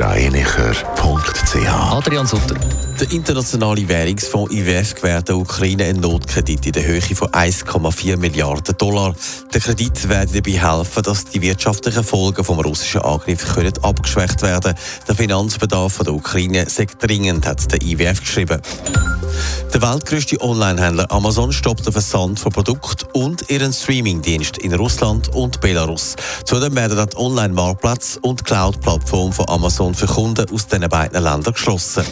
blasergreinicher.ch Adrian Sutter. Der internationale Währungsfonds IWF gewährt der Ukraine einen Notkredit in der Höhe von 1,4 Milliarden Dollar. Der Kredit werde dabei helfen, dass die wirtschaftlichen Folgen vom russischen Angriff können abgeschwächt werden. Der Finanzbedarf der Ukraine sei dringend, hat der IWF geschrieben. Der weltgrößte Onlinehändler Amazon stoppt den Versand von Produkten und ihren Streamingdienst in Russland und Belarus. Zudem werden die Online-Marktplätze und Cloud-Plattform von Amazon für Kunden aus diesen beiden Ländern geschlossen.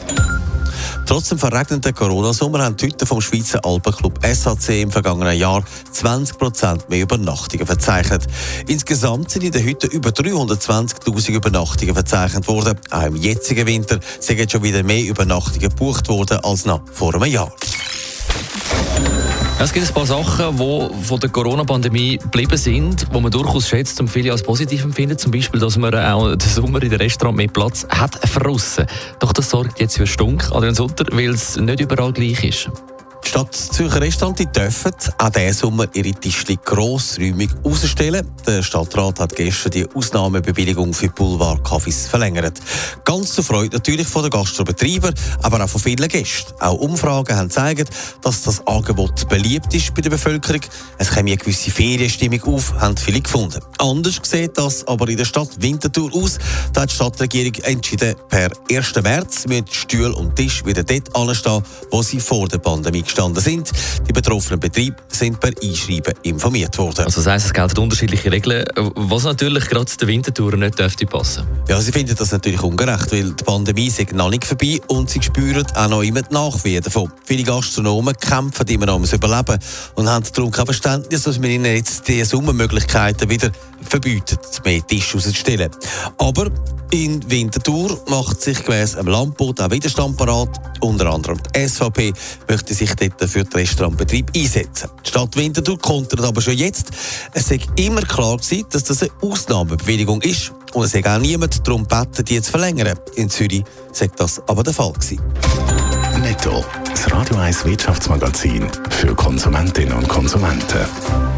Trotz dem verregneten Corona-Sommer haben die Hütten vom Schweizer Alpenclub SAC im vergangenen Jahr 20% mehr Übernachtungen verzeichnet. Insgesamt sind in den Hütten über 320.000 Übernachtungen verzeichnet worden. Auch im jetzigen Winter sind jetzt schon wieder mehr Übernachtungen gebucht worden als noch vor einem Jahr. Es gibt ein paar Sachen, die von der Corona-Pandemie geblieben sind, die man durchaus schätzt und viele als positiv empfinden. Zum Beispiel, dass man auch den Sommer in den Restaurant mehr Platz hat verrissen. Doch das sorgt jetzt für Stunk, Adrian Sutter, weil es nicht überall gleich ist. Die Stadt Zürcher Restaurant die dürfen auch diesen Sommer ihre Tischli grossräumig ausstellen. Der Stadtrat hat gestern die Ausnahmebewilligung für Boulevard-Cafés verlängert. Ganz zur Freude natürlich von den Gastrobetreibern, aber auch von vielen Gästen. Auch Umfragen haben gezeigt, dass das Angebot beliebt ist bei der Bevölkerung. Es käme eine gewisse Ferienstimmung auf, haben viele gefunden. Anders sieht das aber in der Stadt Winterthur aus. Da hat die Stadtregierung entschieden, per 1. März mit Stuhl und Tisch wieder dort anstehen, wo sie vor der Pandemie gestanden sind. Die betroffenen Betriebe sind per Einschreiben informiert worden. Also das heisst, es gelten unterschiedliche Regeln, was natürlich gerade der Wintertour nicht dürfte passen. Ja, sie finden das natürlich ungerecht, weil die Pandemie ist noch nicht vorbei und sie spüren auch noch immer die Nachwehen davon. Viele Gastronomen kämpfen immer noch ums Überleben und haben darum kein Verständnis, dass wir ihnen jetzt die Sommermöglichkeiten wieder verbieten, mehr Tisch rauszustellen. Aber in Winterthur macht sich gemäss einem Landboot auch Widerstand parat. Unter anderem die SVP möchte sich dort für den Restaurantbetrieb einsetzen. Die Stadt Winterthur kontert aber schon jetzt. Es sei immer klar gewesen, dass das eine Ausnahmebewilligung ist. Und es sei auch niemand darum gebeten, die zu verlängern. In Zürich sei das aber der Fall gewesen. Netto. Das Radio 1 Wirtschaftsmagazin für Konsumentinnen und Konsumenten.